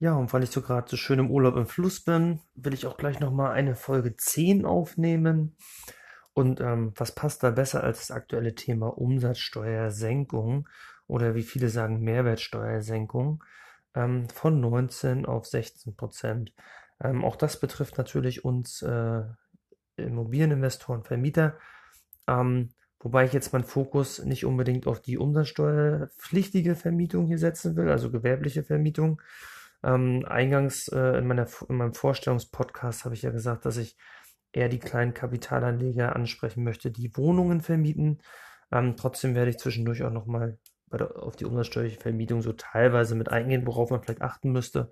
Ja, und weil ich so gerade so schön im Urlaub im Fluss bin, will ich auch gleich nochmal eine Folge 10 aufnehmen. Und ähm, was passt da besser als das aktuelle Thema Umsatzsteuersenkung oder wie viele sagen Mehrwertsteuersenkung ähm, von 19 auf 16 Prozent. Ähm, auch das betrifft natürlich uns äh, Immobilieninvestoren, Vermieter. Ähm, wobei ich jetzt meinen Fokus nicht unbedingt auf die umsatzsteuerpflichtige Vermietung hier setzen will, also gewerbliche Vermietung. Ähm, eingangs äh, in, meiner, in meinem Vorstellungspodcast habe ich ja gesagt, dass ich eher die kleinen Kapitalanleger ansprechen möchte, die Wohnungen vermieten. Ähm, trotzdem werde ich zwischendurch auch nochmal auf die umsatzsteuerliche Vermietung so teilweise mit eingehen, worauf man vielleicht achten müsste.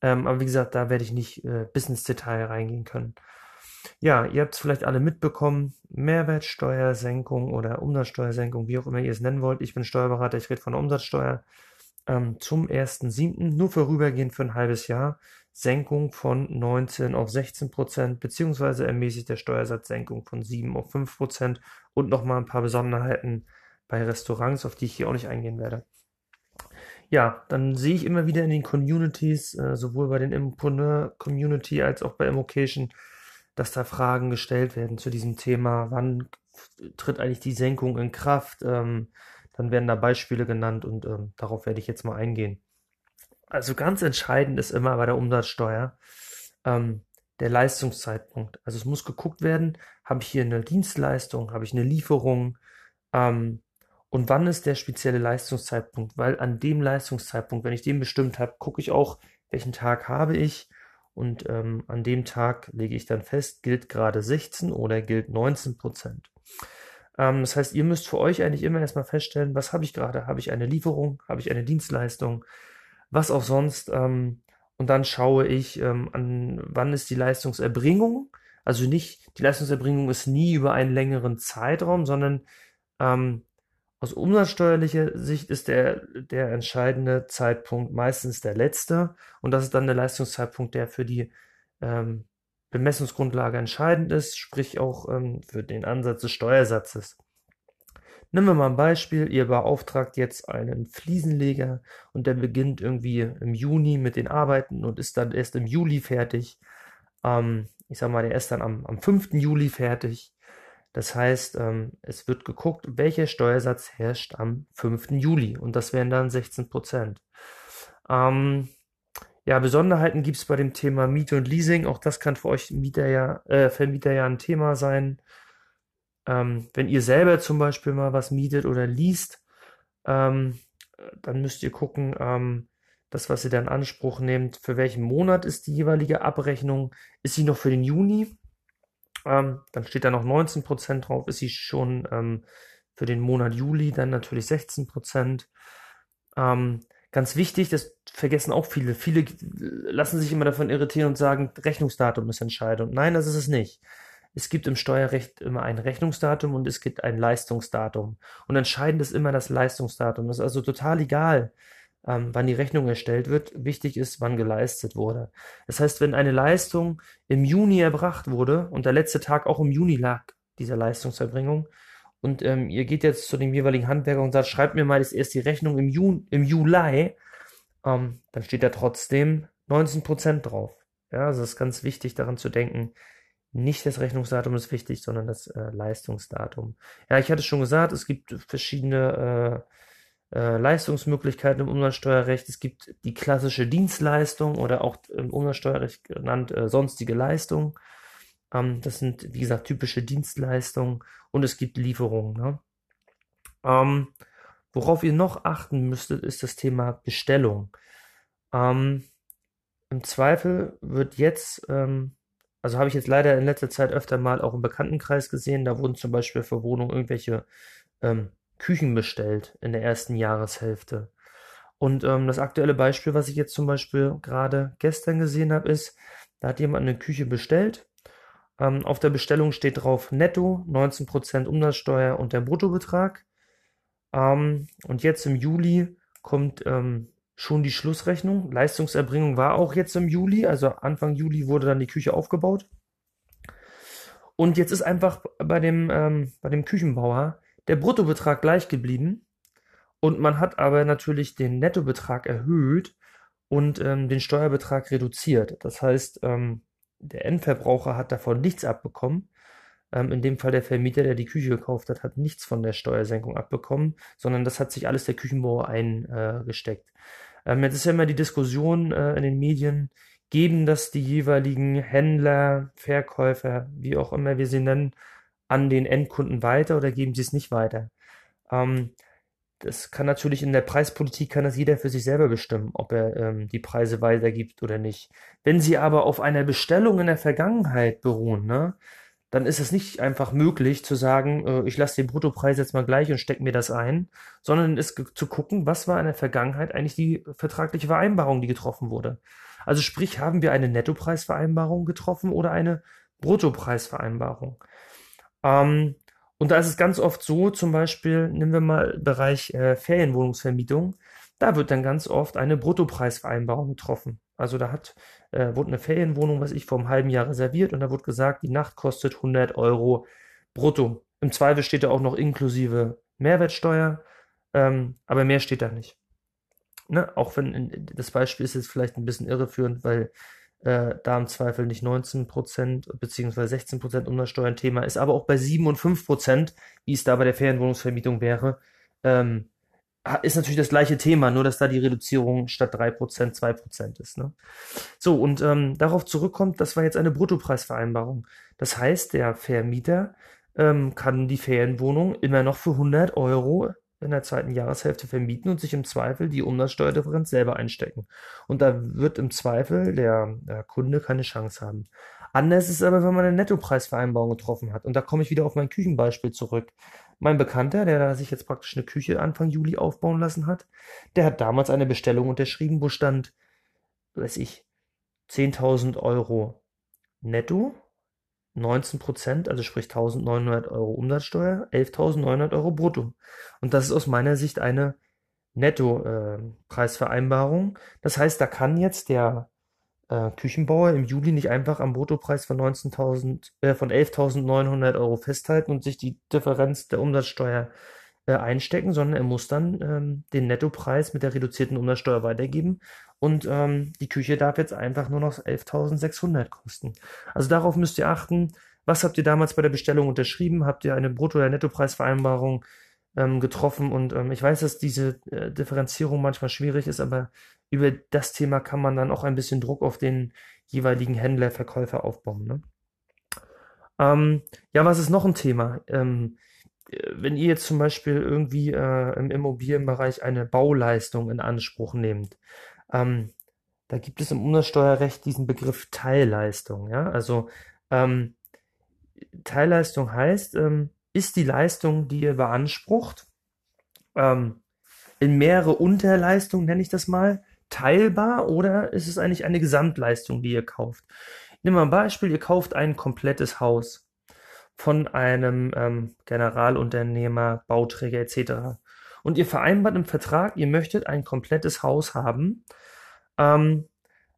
Ähm, aber wie gesagt, da werde ich nicht äh, bis ins Detail reingehen können. Ja, ihr habt es vielleicht alle mitbekommen, Mehrwertsteuersenkung oder Umsatzsteuersenkung, wie auch immer ihr es nennen wollt. Ich bin Steuerberater, ich rede von der Umsatzsteuer. Ähm, zum 1.7. nur vorübergehend für ein halbes Jahr Senkung von 19 auf 16 Prozent, beziehungsweise ermäßigt der Steuersatzsenkung von 7 auf 5 Prozent und nochmal ein paar Besonderheiten bei Restaurants, auf die ich hier auch nicht eingehen werde. Ja, dann sehe ich immer wieder in den Communities, äh, sowohl bei den Impreneur Community als auch bei Immocation, dass da Fragen gestellt werden zu diesem Thema. Wann tritt eigentlich die Senkung in Kraft? Ähm, dann werden da Beispiele genannt und ähm, darauf werde ich jetzt mal eingehen. Also ganz entscheidend ist immer bei der Umsatzsteuer ähm, der Leistungszeitpunkt. Also es muss geguckt werden, habe ich hier eine Dienstleistung, habe ich eine Lieferung ähm, und wann ist der spezielle Leistungszeitpunkt? Weil an dem Leistungszeitpunkt, wenn ich den bestimmt habe, gucke ich auch, welchen Tag habe ich und ähm, an dem Tag lege ich dann fest, gilt gerade 16 oder gilt 19 Prozent. Ähm, das heißt, ihr müsst für euch eigentlich immer erstmal feststellen, was habe ich gerade? Habe ich eine Lieferung? Habe ich eine Dienstleistung? was auch sonst. Ähm, und dann schaue ich, ähm, an wann ist die Leistungserbringung. Also nicht, die Leistungserbringung ist nie über einen längeren Zeitraum, sondern ähm, aus umsatzsteuerlicher Sicht ist der, der entscheidende Zeitpunkt meistens der letzte. Und das ist dann der Leistungszeitpunkt, der für die ähm, Bemessungsgrundlage entscheidend ist, sprich auch ähm, für den Ansatz des Steuersatzes. Nehmen wir mal ein Beispiel, ihr beauftragt jetzt einen Fliesenleger und der beginnt irgendwie im Juni mit den Arbeiten und ist dann erst im Juli fertig. Ähm, ich sag mal, der ist dann am, am 5. Juli fertig. Das heißt, ähm, es wird geguckt, welcher Steuersatz herrscht am 5. Juli und das wären dann 16 Prozent. Ähm, ja, Besonderheiten gibt es bei dem Thema Miete und Leasing. Auch das kann für euch Mieter ja, äh, Vermieter ja ein Thema sein. Ähm, wenn ihr selber zum Beispiel mal was mietet oder liest, ähm, dann müsst ihr gucken, ähm, das, was ihr dann in Anspruch nehmt, für welchen Monat ist die jeweilige Abrechnung. Ist sie noch für den Juni? Ähm, dann steht da noch 19% drauf. Ist sie schon ähm, für den Monat Juli? Dann natürlich 16%. Ähm, ganz wichtig, das vergessen auch viele. Viele lassen sich immer davon irritieren und sagen, Rechnungsdatum ist entscheidend. Nein, das ist es nicht es gibt im Steuerrecht immer ein Rechnungsdatum und es gibt ein Leistungsdatum. Und entscheidend ist immer das Leistungsdatum. Das ist also total egal, ähm, wann die Rechnung erstellt wird. Wichtig ist, wann geleistet wurde. Das heißt, wenn eine Leistung im Juni erbracht wurde und der letzte Tag auch im Juni lag, dieser Leistungserbringung, und ähm, ihr geht jetzt zu dem jeweiligen Handwerker und sagt, schreibt mir mal jetzt erst die Rechnung im, Juni, im Juli, ähm, dann steht da trotzdem 19% drauf. Ja, also es ist ganz wichtig daran zu denken, nicht das Rechnungsdatum ist wichtig, sondern das äh, Leistungsdatum. Ja, ich hatte schon gesagt, es gibt verschiedene äh, äh, Leistungsmöglichkeiten im Umsatzsteuerrecht. Es gibt die klassische Dienstleistung oder auch im Umsatzsteuerrecht genannt äh, sonstige Leistung. Ähm, das sind, wie gesagt, typische Dienstleistungen und es gibt Lieferungen. Ne? Ähm, worauf ihr noch achten müsstet, ist das Thema Bestellung. Ähm, Im Zweifel wird jetzt ähm, also habe ich jetzt leider in letzter Zeit öfter mal auch im Bekanntenkreis gesehen, da wurden zum Beispiel für Wohnungen irgendwelche ähm, Küchen bestellt in der ersten Jahreshälfte. Und ähm, das aktuelle Beispiel, was ich jetzt zum Beispiel gerade gestern gesehen habe, ist, da hat jemand eine Küche bestellt. Ähm, auf der Bestellung steht drauf Netto, 19% Umsatzsteuer und der Bruttobetrag. Ähm, und jetzt im Juli kommt ähm, schon die Schlussrechnung. Leistungserbringung war auch jetzt im Juli, also Anfang Juli wurde dann die Küche aufgebaut. Und jetzt ist einfach bei dem, ähm, bei dem Küchenbauer der Bruttobetrag gleich geblieben. Und man hat aber natürlich den Nettobetrag erhöht. und ähm, den Steuerbetrag reduziert. Das heißt, ähm, der Endverbraucher hat davon nichts abbekommen. Ähm, in dem Fall der Vermieter, der die Küche gekauft hat, hat nichts von der Steuersenkung abbekommen, sondern das hat sich alles der Küchenbauer eingesteckt. Ähm, jetzt ist ja immer die Diskussion äh, in den Medien, geben das die jeweiligen Händler, Verkäufer, wie auch immer wir sie nennen, an den Endkunden weiter oder geben sie es nicht weiter? Ähm, das kann natürlich in der Preispolitik kann das jeder für sich selber bestimmen, ob er ähm, die Preise weitergibt oder nicht. Wenn sie aber auf einer Bestellung in der Vergangenheit beruhen, ne, dann ist es nicht einfach möglich zu sagen, äh, ich lasse den Bruttopreis jetzt mal gleich und stecke mir das ein, sondern ist zu gucken, was war in der Vergangenheit eigentlich die vertragliche Vereinbarung, die getroffen wurde. Also sprich, haben wir eine Nettopreisvereinbarung getroffen oder eine Bruttopreisvereinbarung? Ähm, und da ist es ganz oft so, zum Beispiel, nehmen wir mal Bereich äh, Ferienwohnungsvermietung, da wird dann ganz oft eine Bruttopreisvereinbarung getroffen. Also da hat, äh, wurde eine Ferienwohnung, was ich vor einem halben Jahr reserviert und da wurde gesagt, die Nacht kostet 100 Euro brutto. Im Zweifel steht da auch noch inklusive Mehrwertsteuer, ähm, aber mehr steht da nicht. Ne? Auch wenn das Beispiel ist jetzt vielleicht ein bisschen irreführend, weil äh, da im Zweifel nicht 19% bzw. 16% Umsatzsteuer ein Thema ist, aber auch bei 7 und 5%, wie es da bei der Ferienwohnungsvermietung wäre, ähm, ist natürlich das gleiche Thema, nur dass da die Reduzierung statt 3% 2% ist. Ne? So, und ähm, darauf zurückkommt, das war jetzt eine Bruttopreisvereinbarung. Das heißt, der Vermieter ähm, kann die Ferienwohnung immer noch für 100 Euro in der zweiten Jahreshälfte vermieten und sich im Zweifel die Umsatzsteuerdifferenz selber einstecken. Und da wird im Zweifel der, der Kunde keine Chance haben. Anders ist es aber, wenn man eine Nettopreisvereinbarung getroffen hat. Und da komme ich wieder auf mein Küchenbeispiel zurück. Mein Bekannter, der da sich jetzt praktisch eine Küche Anfang Juli aufbauen lassen hat, der hat damals eine Bestellung unterschrieben, wo stand, weiß ich, 10.000 Euro netto 19 Prozent, also sprich 1900 Euro Umsatzsteuer, 11.900 Euro brutto. Und das ist aus meiner Sicht eine Netto-Preisvereinbarung. Äh, das heißt, da kann jetzt der äh, Küchenbauer im Juli nicht einfach am Bruttopreis von 19.000, äh, von 11.900 Euro festhalten und sich die Differenz der Umsatzsteuer äh, einstecken, sondern er muss dann ähm, den Nettopreis mit der reduzierten Umsatzsteuer weitergeben und ähm, die Küche darf jetzt einfach nur noch 11.600 kosten. Also darauf müsst ihr achten. Was habt ihr damals bei der Bestellung unterschrieben? Habt ihr eine Brutto- oder Nettopreisvereinbarung ähm, getroffen? Und ähm, ich weiß, dass diese äh, Differenzierung manchmal schwierig ist, aber über das Thema kann man dann auch ein bisschen Druck auf den jeweiligen Händler, Verkäufer aufbauen. Ne? Ähm, ja, was ist noch ein Thema? Ähm, wenn ihr jetzt zum Beispiel irgendwie äh, im Immobilienbereich eine Bauleistung in Anspruch nehmt, ähm, da gibt es im Umsatzsteuerrecht diesen Begriff Teilleistung. Ja? Also ähm, Teilleistung heißt, ähm, ist die Leistung, die ihr beansprucht, ähm, in mehrere Unterleistungen, nenne ich das mal, teilbar oder ist es eigentlich eine Gesamtleistung, die ihr kauft? Nehmen wir ein Beispiel, ihr kauft ein komplettes Haus von einem ähm, Generalunternehmer, Bauträger etc. Und ihr vereinbart im Vertrag, ihr möchtet ein komplettes Haus haben. Ähm,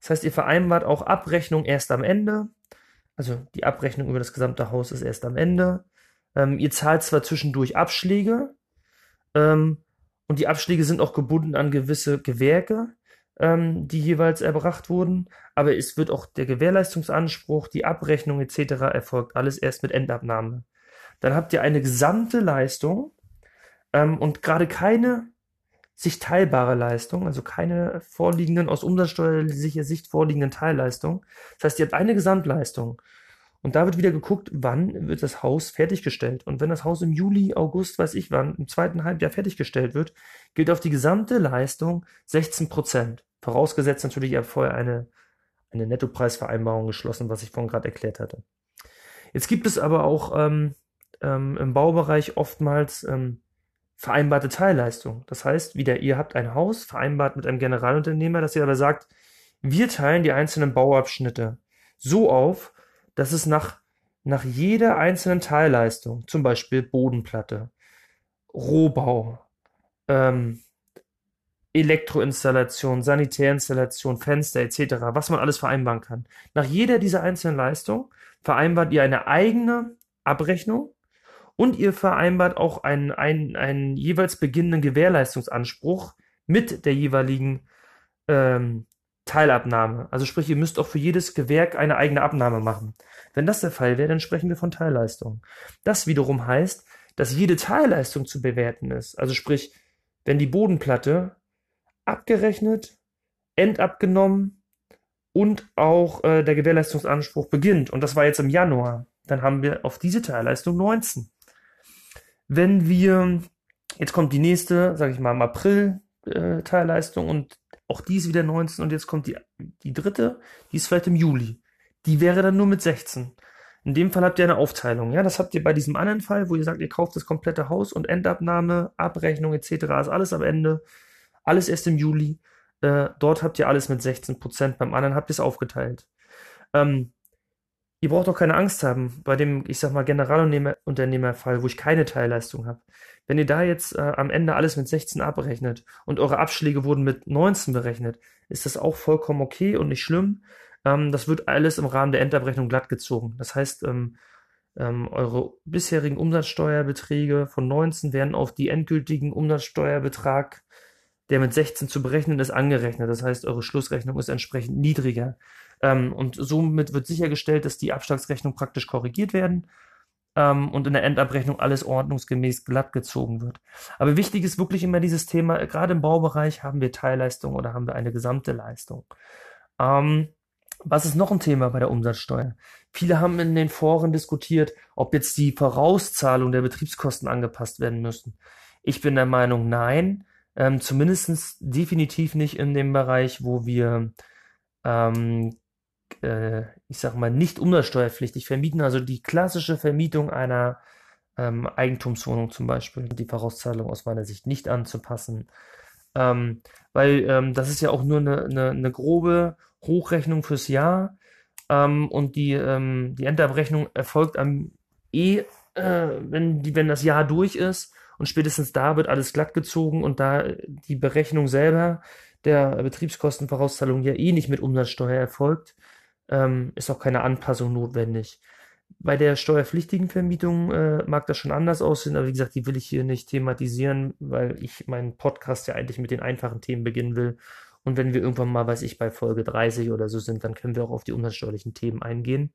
das heißt, ihr vereinbart auch Abrechnung erst am Ende. Also die Abrechnung über das gesamte Haus ist erst am Ende. Ähm, ihr zahlt zwar zwischendurch Abschläge ähm, und die Abschläge sind auch gebunden an gewisse Gewerke ähm, die jeweils erbracht wurden, aber es wird auch der Gewährleistungsanspruch, die Abrechnung etc. erfolgt alles erst mit Endabnahme. Dann habt ihr eine gesamte Leistung ähm, und gerade keine sich teilbare Leistung, also keine vorliegenden, aus umsatzsteuerlicher Sicht vorliegenden Teilleistung. Das heißt, ihr habt eine Gesamtleistung. Und da wird wieder geguckt, wann wird das Haus fertiggestellt. Und wenn das Haus im Juli, August, weiß ich wann, im zweiten Halbjahr fertiggestellt wird, gilt auf die gesamte Leistung 16 Prozent. Vorausgesetzt natürlich, ihr habt vorher eine, eine Nettopreisvereinbarung geschlossen, was ich vorhin gerade erklärt hatte. Jetzt gibt es aber auch ähm, ähm, im Baubereich oftmals ähm, vereinbarte Teilleistung. Das heißt, wieder ihr habt ein Haus vereinbart mit einem Generalunternehmer, dass ihr aber sagt, wir teilen die einzelnen Bauabschnitte so auf, dass es nach, nach jeder einzelnen Teilleistung, zum Beispiel Bodenplatte, Rohbau, ähm, Elektroinstallation, Sanitärinstallation, Fenster etc., was man alles vereinbaren kann. Nach jeder dieser einzelnen Leistungen vereinbart ihr eine eigene Abrechnung und ihr vereinbart auch einen, einen, einen jeweils beginnenden Gewährleistungsanspruch mit der jeweiligen ähm, Teilabnahme. Also sprich, ihr müsst auch für jedes Gewerk eine eigene Abnahme machen. Wenn das der Fall wäre, dann sprechen wir von Teilleistung. Das wiederum heißt, dass jede Teilleistung zu bewerten ist. Also sprich, wenn die Bodenplatte abgerechnet, endabgenommen und auch äh, der Gewährleistungsanspruch beginnt, und das war jetzt im Januar, dann haben wir auf diese Teilleistung 19. Wenn wir, jetzt kommt die nächste, sage ich mal, im April äh, Teilleistung und auch die ist wieder 19 und jetzt kommt die, die dritte, die ist vielleicht im Juli. Die wäre dann nur mit 16. In dem Fall habt ihr eine Aufteilung. Ja, das habt ihr bei diesem anderen Fall, wo ihr sagt, ihr kauft das komplette Haus und Endabnahme, Abrechnung etc. ist alles am Ende. Alles erst im Juli. Äh, dort habt ihr alles mit 16 Prozent. Beim anderen habt ihr es aufgeteilt. Ähm, ihr braucht auch keine Angst haben bei dem, ich sag mal, Generalunternehmerfall, wo ich keine Teilleistung habe. Wenn ihr da jetzt äh, am Ende alles mit 16 abrechnet und eure Abschläge wurden mit 19 berechnet, ist das auch vollkommen okay und nicht schlimm. Ähm, das wird alles im Rahmen der Endabrechnung glatt gezogen. Das heißt, ähm, ähm, eure bisherigen Umsatzsteuerbeträge von 19 werden auf die endgültigen Umsatzsteuerbetrag, der mit 16 zu berechnen ist, angerechnet. Das heißt, eure Schlussrechnung ist entsprechend niedriger. Ähm, und somit wird sichergestellt, dass die Abschlagsrechnung praktisch korrigiert werden ähm, und in der Endabrechnung alles ordnungsgemäß glatt gezogen wird. Aber wichtig ist wirklich immer dieses Thema, gerade im Baubereich haben wir Teilleistung oder haben wir eine gesamte Leistung. Ähm, was ist noch ein Thema bei der Umsatzsteuer? Viele haben in den Foren diskutiert, ob jetzt die Vorauszahlung der Betriebskosten angepasst werden müssen. Ich bin der Meinung, nein. Ähm, zumindest definitiv nicht in dem Bereich, wo wir ähm, äh, ich sag mal, nicht umsatzsteuerpflichtig vermieten, also die klassische Vermietung einer ähm, Eigentumswohnung zum Beispiel, die Vorauszahlung aus meiner Sicht nicht anzupassen. Ähm, weil ähm, das ist ja auch nur eine, eine, eine grobe Hochrechnung fürs Jahr ähm, und die, ähm, die Endabrechnung erfolgt am eh, äh, wenn, die, wenn das Jahr durch ist und spätestens da wird alles glatt gezogen und da die Berechnung selber der Betriebskostenvorauszahlung ja eh nicht mit Umsatzsteuer erfolgt, ähm, ist auch keine Anpassung notwendig. Bei der steuerpflichtigen Vermietung äh, mag das schon anders aussehen, aber wie gesagt, die will ich hier nicht thematisieren, weil ich meinen Podcast ja eigentlich mit den einfachen Themen beginnen will. Und wenn wir irgendwann mal, weiß ich, bei Folge 30 oder so sind, dann können wir auch auf die umsatzsteuerlichen Themen eingehen.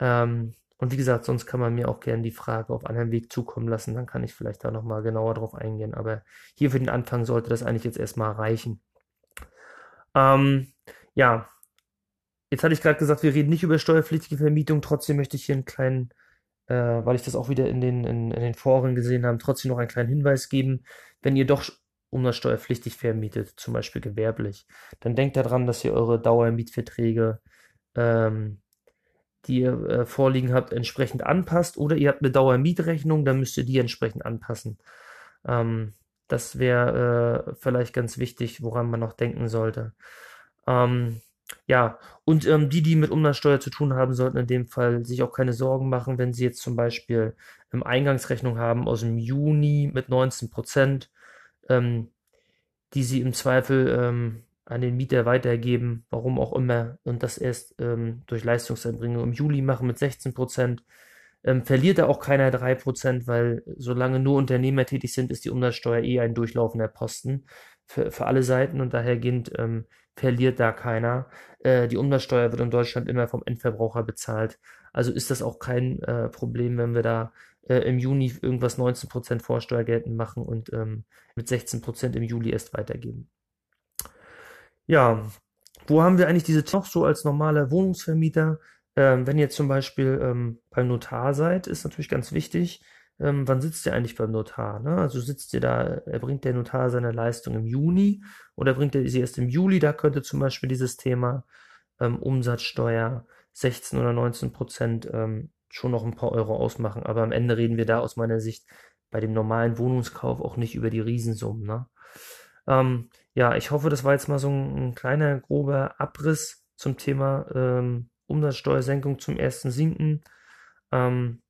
Ähm, und wie gesagt, sonst kann man mir auch gerne die Frage auf einem Weg zukommen lassen, dann kann ich vielleicht da nochmal genauer drauf eingehen. Aber hier für den Anfang sollte das eigentlich jetzt erstmal reichen. Ähm, ja, Jetzt hatte ich gerade gesagt, wir reden nicht über steuerpflichtige Vermietung. Trotzdem möchte ich hier einen kleinen, äh, weil ich das auch wieder in den, in, in den Foren gesehen habe, trotzdem noch einen kleinen Hinweis geben. Wenn ihr doch umsatzsteuerpflichtig vermietet, zum Beispiel gewerblich, dann denkt daran, dass ihr eure Dauermietverträge, ähm, die ihr äh, vorliegen habt, entsprechend anpasst. Oder ihr habt eine Dauermietrechnung, dann müsst ihr die entsprechend anpassen. Ähm, das wäre äh, vielleicht ganz wichtig, woran man noch denken sollte. Ähm, ja, und ähm, die, die mit Umsatzsteuer zu tun haben, sollten in dem Fall sich auch keine Sorgen machen, wenn sie jetzt zum Beispiel ähm, Eingangsrechnung haben aus dem Juni mit 19 Prozent, ähm, die sie im Zweifel ähm, an den Mieter weitergeben, warum auch immer, und das erst ähm, durch Leistungserbringung im Juli machen mit 16 Prozent. Ähm, verliert da auch keiner 3 Prozent, weil solange nur Unternehmer tätig sind, ist die Umsatzsteuer eh ein durchlaufender Posten für, für alle Seiten und dahergehend ähm, verliert da keiner. Äh, die Umsatzsteuer wird in Deutschland immer vom Endverbraucher bezahlt. Also ist das auch kein äh, Problem, wenn wir da äh, im Juni irgendwas 19% Vorsteuer geltend machen und ähm, mit 16% im Juli erst weitergeben. Ja, wo haben wir eigentlich diese noch so als normaler Wohnungsvermieter? Ähm, wenn ihr zum Beispiel ähm, beim Notar seid, ist natürlich ganz wichtig, ähm, wann sitzt ihr eigentlich beim Notar? Ne? Also sitzt ihr da, erbringt der Notar seine Leistung im Juni oder bringt er sie erst im Juli? Da könnte zum Beispiel dieses Thema ähm, Umsatzsteuer 16 oder 19 Prozent ähm, schon noch ein paar Euro ausmachen. Aber am Ende reden wir da aus meiner Sicht bei dem normalen Wohnungskauf auch nicht über die Riesensummen. Ne? Ähm, ja, ich hoffe, das war jetzt mal so ein, ein kleiner, grober Abriss zum Thema ähm, Umsatzsteuersenkung zum 1.7. Ähm,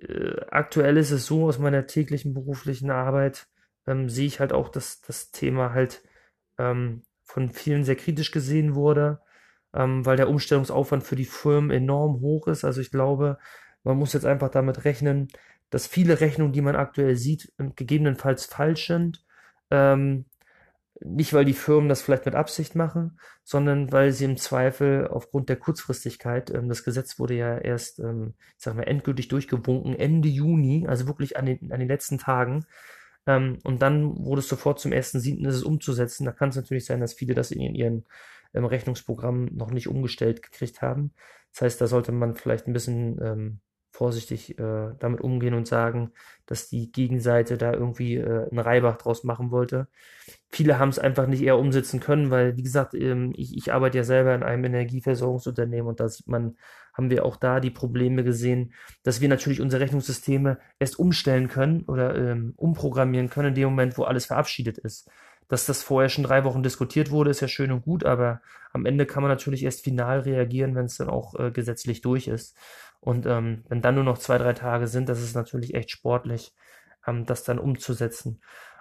äh, aktuell ist es so, aus meiner täglichen beruflichen Arbeit ähm, sehe ich halt auch, dass das Thema halt ähm, von vielen sehr kritisch gesehen wurde, ähm, weil der Umstellungsaufwand für die Firmen enorm hoch ist. Also ich glaube, man muss jetzt einfach damit rechnen, dass viele Rechnungen, die man aktuell sieht, gegebenenfalls falsch sind. Ähm, nicht, weil die Firmen das vielleicht mit Absicht machen, sondern weil sie im Zweifel aufgrund der Kurzfristigkeit, ähm, das Gesetz wurde ja erst, ähm, ich sag mal, endgültig durchgewunken Ende Juni, also wirklich an den, an den letzten Tagen. Ähm, und dann wurde es sofort zum 1.7. ist es umzusetzen. Da kann es natürlich sein, dass viele das in ihren ähm, Rechnungsprogramm noch nicht umgestellt gekriegt haben. Das heißt, da sollte man vielleicht ein bisschen ähm, vorsichtig äh, damit umgehen und sagen, dass die Gegenseite da irgendwie äh, einen Reibach draus machen wollte. Viele haben es einfach nicht eher umsetzen können, weil, wie gesagt, ähm, ich, ich arbeite ja selber in einem Energieversorgungsunternehmen und da sieht man, haben wir auch da die Probleme gesehen, dass wir natürlich unsere Rechnungssysteme erst umstellen können oder ähm, umprogrammieren können in dem Moment, wo alles verabschiedet ist. Dass das vorher schon drei Wochen diskutiert wurde, ist ja schön und gut, aber am Ende kann man natürlich erst final reagieren, wenn es dann auch äh, gesetzlich durch ist. Und ähm, wenn dann nur noch zwei, drei Tage sind, das ist natürlich echt sportlich, ähm, das dann umzusetzen.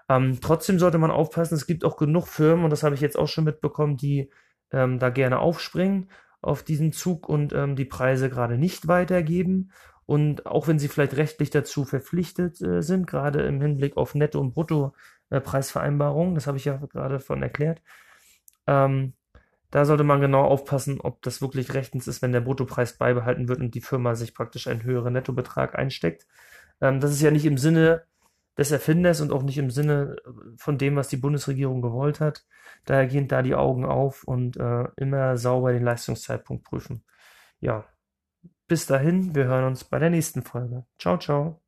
Ähm, trotzdem sollte man aufpassen, es gibt auch genug Firmen, und das habe ich jetzt auch schon mitbekommen, die ähm, da gerne aufspringen auf diesen Zug und ähm, die Preise gerade nicht weitergeben. Und auch wenn sie vielleicht rechtlich dazu verpflichtet äh, sind, gerade im Hinblick auf Netto- und Bruttopreisvereinbarungen, äh, das habe ich ja gerade von erklärt, ähm, da sollte man genau aufpassen, ob das wirklich rechtens ist, wenn der Bruttopreis beibehalten wird und die Firma sich praktisch einen höheren Nettobetrag einsteckt. Ähm, das ist ja nicht im Sinne des Erfinders und auch nicht im Sinne von dem, was die Bundesregierung gewollt hat. Daher gehen da die Augen auf und äh, immer sauber den Leistungszeitpunkt prüfen. Ja, bis dahin, wir hören uns bei der nächsten Folge. Ciao, ciao.